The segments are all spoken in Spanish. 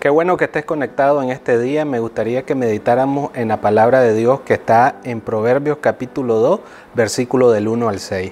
Qué bueno que estés conectado en este día. Me gustaría que meditáramos en la palabra de Dios que está en Proverbios capítulo 2, versículo del 1 al 6.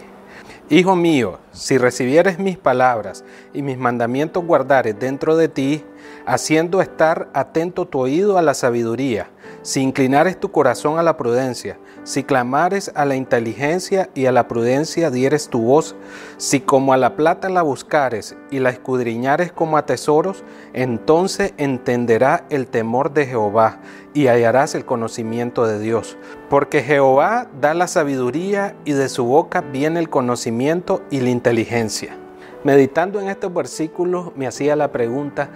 Hijo mío, si recibieres mis palabras y mis mandamientos guardares dentro de ti, haciendo estar atento tu oído a la sabiduría, si inclinares tu corazón a la prudencia, si clamares a la inteligencia y a la prudencia dieres tu voz, si como a la plata la buscares y la escudriñares como a tesoros, entonces entenderá el temor de Jehová y hallarás el conocimiento de Dios. Porque Jehová da la sabiduría y de su boca viene el conocimiento y la inteligencia. Meditando en estos versículos me hacía la pregunta,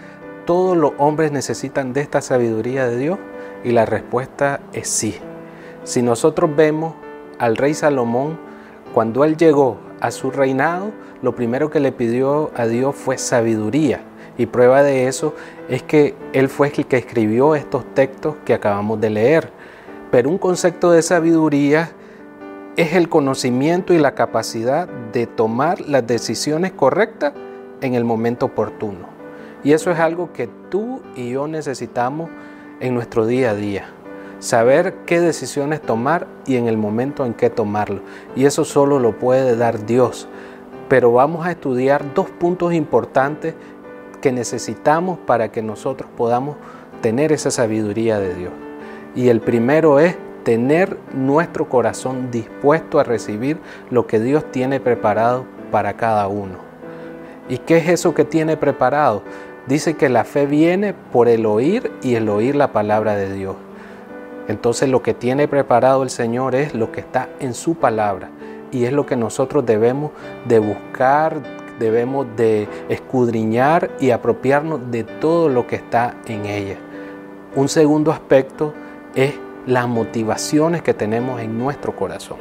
¿todos los hombres necesitan de esta sabiduría de Dios? Y la respuesta es sí. Si nosotros vemos al rey Salomón, cuando él llegó a su reinado, lo primero que le pidió a Dios fue sabiduría. Y prueba de eso es que él fue el que escribió estos textos que acabamos de leer. Pero un concepto de sabiduría es el conocimiento y la capacidad de tomar las decisiones correctas en el momento oportuno. Y eso es algo que tú y yo necesitamos en nuestro día a día. Saber qué decisiones tomar y en el momento en que tomarlo. Y eso solo lo puede dar Dios. Pero vamos a estudiar dos puntos importantes que necesitamos para que nosotros podamos tener esa sabiduría de Dios. Y el primero es tener nuestro corazón dispuesto a recibir lo que Dios tiene preparado para cada uno. ¿Y qué es eso que tiene preparado? Dice que la fe viene por el oír y el oír la palabra de Dios. Entonces lo que tiene preparado el Señor es lo que está en su palabra y es lo que nosotros debemos de buscar, debemos de escudriñar y apropiarnos de todo lo que está en ella. Un segundo aspecto es las motivaciones que tenemos en nuestro corazón.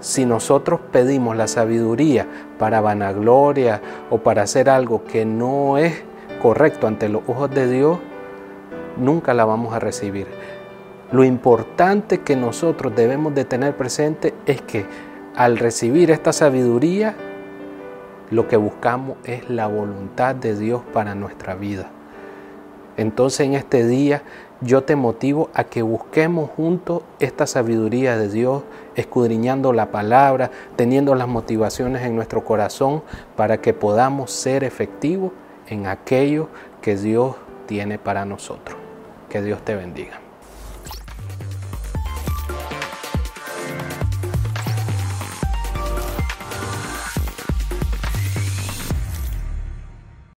Si nosotros pedimos la sabiduría para vanagloria o para hacer algo que no es correcto ante los ojos de Dios, nunca la vamos a recibir. Lo importante que nosotros debemos de tener presente es que al recibir esta sabiduría, lo que buscamos es la voluntad de Dios para nuestra vida. Entonces en este día yo te motivo a que busquemos juntos esta sabiduría de Dios, escudriñando la palabra, teniendo las motivaciones en nuestro corazón para que podamos ser efectivos en aquello que Dios tiene para nosotros. Que Dios te bendiga.